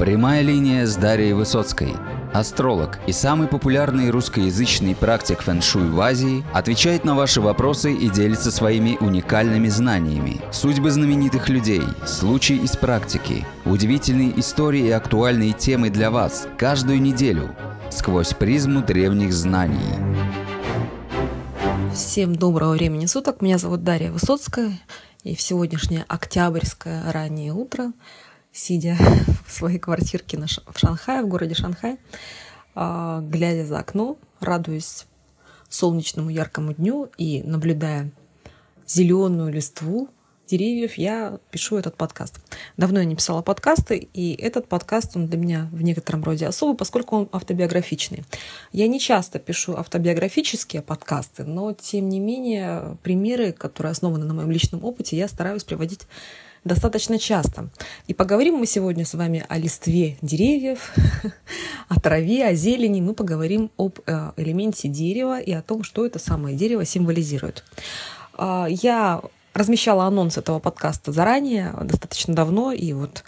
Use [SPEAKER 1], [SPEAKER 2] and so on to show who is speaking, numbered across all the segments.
[SPEAKER 1] Прямая линия с Дарьей Высоцкой. Астролог и самый популярный русскоязычный практик фэн-шуй в Азии отвечает на ваши вопросы и делится своими уникальными знаниями. Судьбы знаменитых людей, случаи из практики, удивительные истории и актуальные темы для вас каждую неделю сквозь призму древних знаний.
[SPEAKER 2] Всем доброго времени суток. Меня зовут Дарья Высоцкая. И в сегодняшнее октябрьское раннее утро сидя в своей квартирке на, в Шанхае, в городе Шанхай, а, глядя за окно, радуясь солнечному яркому дню и наблюдая зеленую листву деревьев, я пишу этот подкаст. Давно я не писала подкасты, и этот подкаст, он для меня в некотором роде особый, поскольку он автобиографичный. Я не часто пишу автобиографические подкасты, но, тем не менее, примеры, которые основаны на моем личном опыте, я стараюсь приводить достаточно часто. И поговорим мы сегодня с вами о листве деревьев, о траве, о зелени. Мы поговорим об э, элементе дерева и о том, что это самое дерево символизирует. А, я размещала анонс этого подкаста заранее, достаточно давно, и вот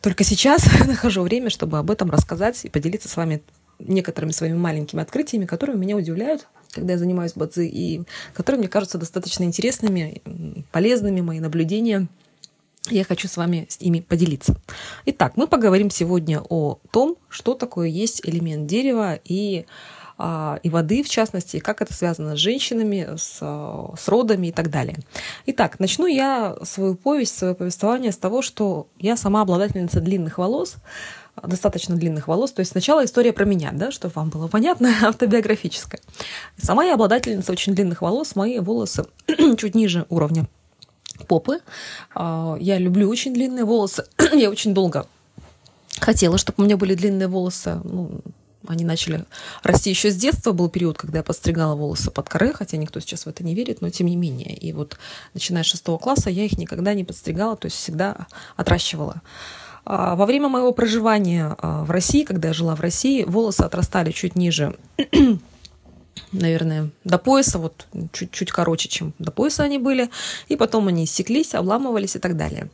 [SPEAKER 2] только сейчас нахожу время, чтобы об этом рассказать и поделиться с вами некоторыми своими маленькими открытиями, которые меня удивляют, когда я занимаюсь бадзи, и которые мне кажутся достаточно интересными, полезными, мои наблюдения – я хочу с вами с ими поделиться. Итак, мы поговорим сегодня о том, что такое есть элемент дерева и а, и воды, в частности, и как это связано с женщинами, с, с родами и так далее. Итак, начну я свою повесть, свое повествование с того, что я сама обладательница длинных волос, достаточно длинных волос. То есть сначала история про меня, да, чтобы вам было понятно, автобиографическая. Сама я обладательница очень длинных волос, мои волосы чуть ниже уровня попы. А, я люблю очень длинные волосы. Я очень долго хотела, чтобы у меня были длинные волосы. Ну, они начали расти еще с детства. Был период, когда я подстригала волосы под коры, хотя никто сейчас в это не верит, но тем не менее. И вот начиная с шестого класса я их никогда не подстригала, то есть всегда отращивала. А, во время моего проживания а, в России, когда я жила в России, волосы отрастали чуть ниже наверное, до пояса, вот чуть-чуть короче, чем до пояса они были, и потом они иссеклись, обламывались и так далее.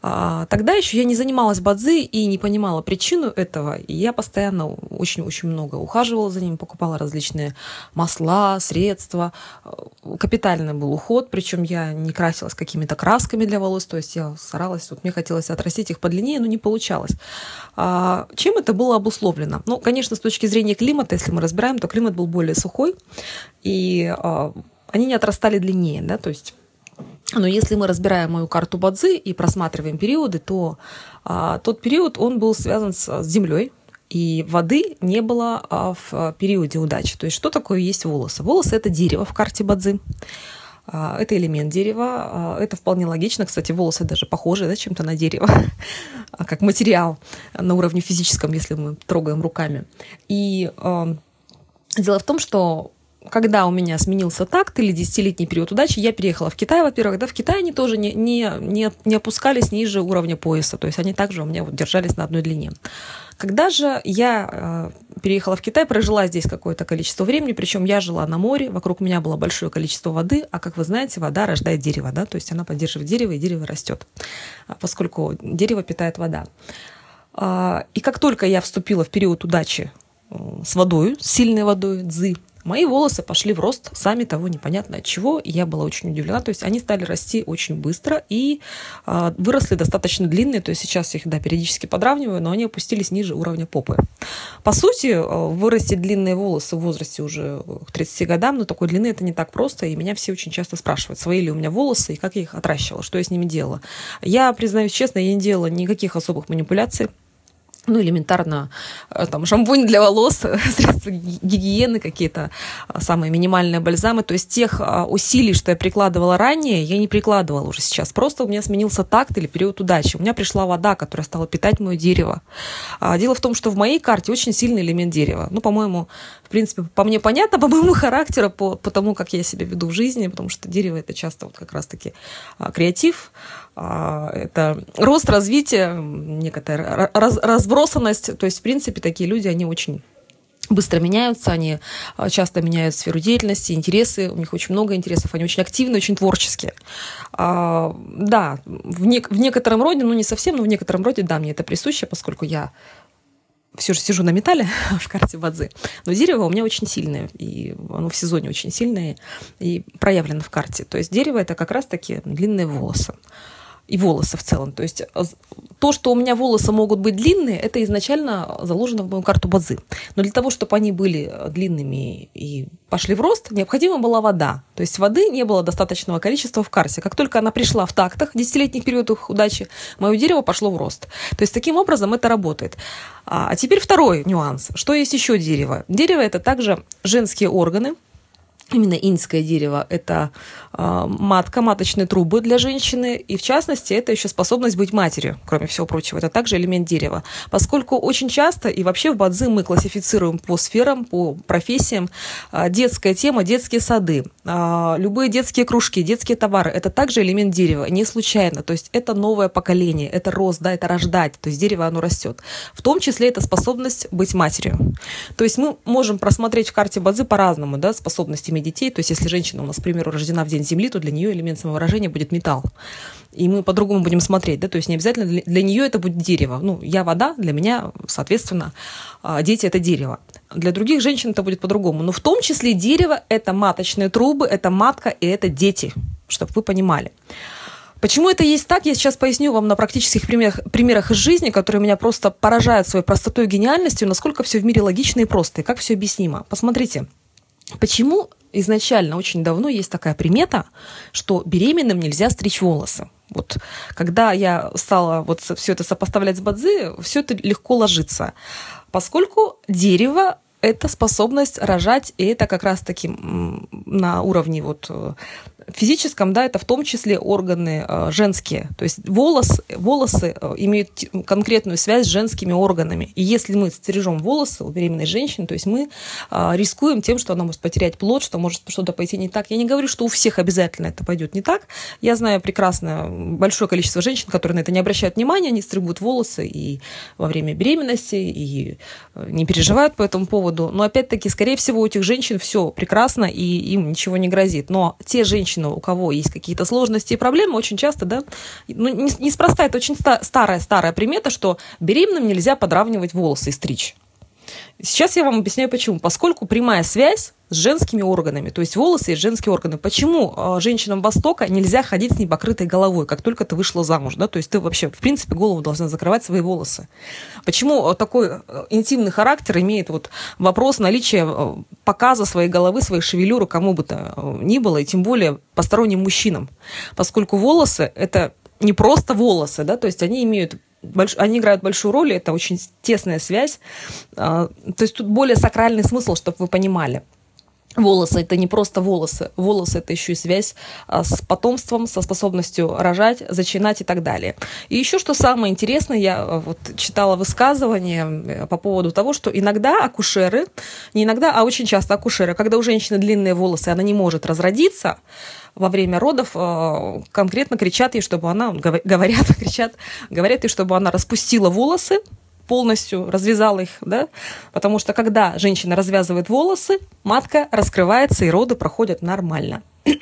[SPEAKER 2] А, тогда еще я не занималась бадзи и не понимала причину этого, и я постоянно очень-очень много ухаживала за ними, покупала различные масла, средства, капитальный был уход, причем я не красилась какими-то красками для волос, то есть я старалась, вот мне хотелось отрастить их подлиннее, но не получалось. А, чем это было обусловлено? Ну, конечно, с точки зрения климата, если мы разбираем, то климат был более сухой, и а, они не отрастали длиннее, да, то есть но если мы разбираем мою карту Бадзи и просматриваем периоды, то а, тот период, он был связан с, с землей, и воды не было а, в периоде удачи. То есть что такое есть волосы? Волосы – это дерево в карте Бадзи. А, это элемент дерева. А, это вполне логично. Кстати, волосы даже похожи да, чем-то на дерево, а, как материал на уровне физическом, если мы трогаем руками. И дело в том, что когда у меня сменился такт или десятилетний период удачи, я переехала в Китай, во-первых, да, в Китае они тоже не, не, не, не опускались ниже уровня пояса, то есть они также у меня вот держались на одной длине. Когда же я э, переехала в Китай, прожила здесь какое-то количество времени, причем я жила на море, вокруг меня было большое количество воды, а как вы знаете, вода рождает дерево, да, то есть она поддерживает дерево, и дерево растет, поскольку дерево питает вода. А, и как только я вступила в период удачи с водой, с сильной водой, дзы, Мои волосы пошли в рост, сами того непонятно от чего, я была очень удивлена. То есть они стали расти очень быстро и э, выросли достаточно длинные, то есть сейчас их, да, периодически подравниваю, но они опустились ниже уровня попы. По сути, э, вырастить длинные волосы в возрасте уже к 30 годам, но такой длины это не так просто, и меня все очень часто спрашивают, свои ли у меня волосы и как я их отращивала, что я с ними делала. Я, признаюсь честно, я не делала никаких особых манипуляций, ну, элементарно, э, там, шампунь для волос, средства гигиены какие-то, а, самые минимальные бальзамы. То есть тех а, усилий, что я прикладывала ранее, я не прикладывала уже сейчас. Просто у меня сменился такт или период удачи. У меня пришла вода, которая стала питать мое дерево. А, дело в том, что в моей карте очень сильный элемент дерева. Ну, по-моему, в принципе, по мне понятно, по моему характеру, по, по тому, как я себя веду в жизни, потому что дерево – это часто вот как раз-таки креатив, это рост, развитие, некоторая раз, разбросанность. То есть, в принципе, такие люди, они очень быстро меняются, они а, часто меняют сферу деятельности, интересы, у них очень много интересов, они очень активны, очень творческие. А, да, в, не, в некотором роде, ну не совсем, но в некотором роде, да, мне это присуще, поскольку я все же сижу на металле в карте Бадзи, но дерево у меня очень сильное, и оно в сезоне очень сильное и проявлено в карте. То есть дерево это как раз-таки длинные волосы и волосы в целом. То есть э, то, что у меня волосы могут быть длинные, это изначально заложено в мою карту Бадзи. Но для того, чтобы они были э, длинными и пошли в рост, необходима была вода. То есть воды не было достаточного количества в карте. Как только она пришла в тактах, десятилетних периодах удачи, мое дерево пошло в рост. То есть таким образом это работает. А, а теперь второй нюанс. Что есть еще дерево? Дерево это также женские органы, именно иньское дерево – это э, матка, маточные трубы для женщины, и в частности это еще способность быть матерью, кроме всего прочего. Это также элемент дерева. Поскольку очень часто и вообще в Бадзи мы классифицируем по сферам, по профессиям э, детская тема, детские сады, э, любые детские кружки, детские товары – это также элемент дерева, не случайно. То есть это новое поколение, это рост, да, это рождать, то есть дерево оно растет. В том числе это способность быть матерью. То есть мы можем просмотреть в карте Бадзи по-разному, да, способностями рождениями детей. То есть, если женщина у нас, к примеру, рождена в День Земли, то для нее элемент самовыражения будет металл. И мы по-другому будем смотреть, да, то есть не обязательно для, для нее это будет дерево. Ну, я вода, для меня, соответственно, а, дети это дерево. Для других женщин это будет по-другому. Но в том числе дерево – это маточные трубы, это матка и это дети, чтобы вы понимали. Почему это есть так, я сейчас поясню вам на практических примерах, примерах из жизни, которые меня просто поражают своей простотой и гениальностью, насколько все в мире логично и просто, и как все объяснимо. Посмотрите, почему изначально очень давно есть такая примета, что беременным нельзя стричь волосы. Вот когда я стала вот все это сопоставлять с бадзи, все это легко ложится, поскольку дерево это способность рожать, и это как раз-таки на уровне вот э, физическом, да, это в том числе органы э, женские. То есть волос, волосы э, имеют конкретную связь с женскими органами. И если мы стрижем волосы у беременной женщины, то есть мы э, рискуем тем, что она может потерять плод, что может что-то пойти не так. Я не говорю, что у всех обязательно это пойдет не так. Я знаю прекрасно большое количество женщин, которые на это не обращают внимания, они стригут волосы и во время беременности, и э, не переживают по этому поводу. Но опять-таки, скорее всего, у этих женщин все прекрасно, и им ничего не грозит. Но те женщины, женщину, у кого есть какие-то сложности и проблемы, очень часто, да, ну, неспроста, это очень старая-старая примета, что беременным нельзя подравнивать волосы и стричь. Сейчас я вам объясняю почему. Поскольку прямая связь с женскими органами, то есть волосы и женские органы. Почему э, женщинам Востока нельзя ходить с непокрытой головой, как только ты вышла замуж, да? То есть ты вообще, в принципе, голову должна закрывать свои волосы. Почему такой э, интимный характер имеет вот вопрос наличия показа своей головы, своей шевелюры кому бы то ни было, и тем более посторонним мужчинам? Поскольку волосы – это не просто волосы, да, то есть они имеют больш... они играют большую роль, это очень тесная связь. А, то есть тут более сакральный смысл, чтобы вы понимали. Волосы это не просто волосы. Волосы это еще и связь а, с потомством, со способностью рожать, зачинать и так далее. И еще что самое интересное, я а, вот читала высказывание э, по поводу того, что иногда акушеры, не иногда, а очень часто акушеры, когда у женщины длинные волосы, она не может разродиться, во время родов э, конкретно кричат ей, чтобы она, говорят, кричат, говорят ей, чтобы она распустила волосы, полностью развязала их, да, потому что когда женщина развязывает волосы, матка раскрывается и роды проходят нормально.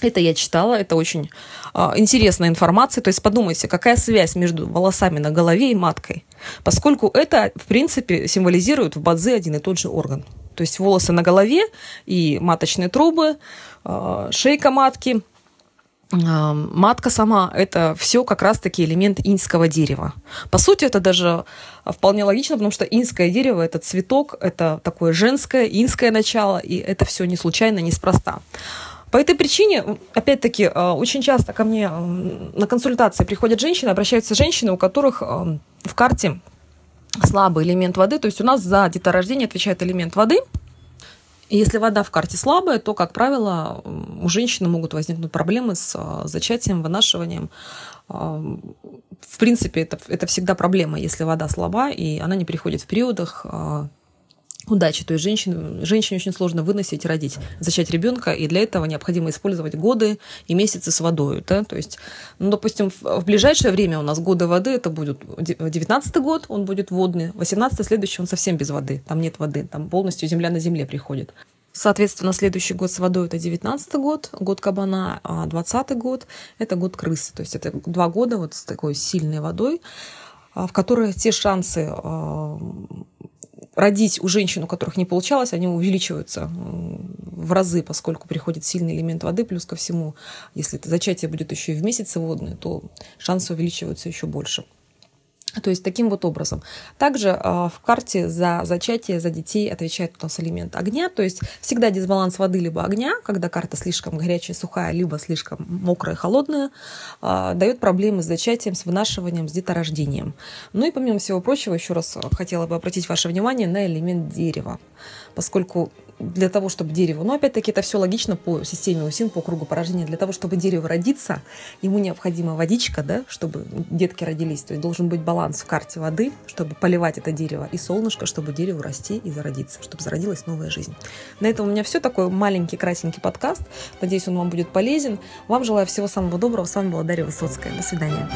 [SPEAKER 2] Это я читала, это очень э, интересная информация. То есть подумайте, какая связь между волосами на голове и маткой. Поскольку это, в принципе, символизирует в бадзи один и тот же орган. То есть волосы на голове и маточные трубы, э, шейка матки, матка сама – это все как раз-таки элемент иньского дерева. По сути, это даже вполне логично, потому что иньское дерево – это цветок, это такое женское, инское начало, и это все не случайно, неспроста. По этой причине, опять-таки, э, очень часто ко мне на консультации приходят женщины, обращаются женщины, у которых в карте слабый элемент воды, то есть у нас за деторождение отвечает элемент воды. Если вода в карте слабая, то, как правило, у женщины могут возникнуть проблемы с а, зачатием, вынашиванием. А, в принципе, это, это всегда проблема, если вода слаба, и она не приходит в периодах, а, удачи. То есть женщин, женщине очень сложно выносить, родить, зачать ребенка, и для этого необходимо использовать годы и месяцы с водой. Да? То есть, ну, допустим, в, в ближайшее время у нас годы воды, это будет 19 год, он будет водный, 18 следующий он совсем без воды, там нет воды, там полностью земля на земле приходит. Соответственно, следующий год с водой это 19 год, год кабана, а 20 год это год крысы. То есть это два года вот с такой сильной водой, а, в которой те шансы а, родить у женщин, у которых не получалось, они увеличиваются в разы, поскольку приходит сильный элемент воды, плюс ко всему, если это зачатие будет еще и в месяце водное, то шансы увеличиваются еще больше. То есть таким вот образом. Также э, в карте за зачатие, за детей отвечает у нас элемент огня. То есть всегда дисбаланс воды либо огня, когда карта слишком горячая, сухая, либо слишком мокрая, холодная, э, дает проблемы с зачатием, с вынашиванием, с деторождением. Ну и помимо всего прочего, еще раз хотела бы обратить ваше внимание на элемент дерева. Поскольку для того, чтобы дерево, но опять-таки это все логично по системе УСИН, по кругу поражения, для того, чтобы дерево родиться, ему необходима водичка, да, чтобы детки родились, то есть должен быть баланс в карте воды, чтобы поливать это дерево, и солнышко, чтобы дереву расти и зародиться, чтобы зародилась новая жизнь. На этом у меня все, такой маленький красенький подкаст, надеюсь, он вам будет полезен. Вам желаю всего самого доброго, с вами была Дарья Высоцкая, до свидания.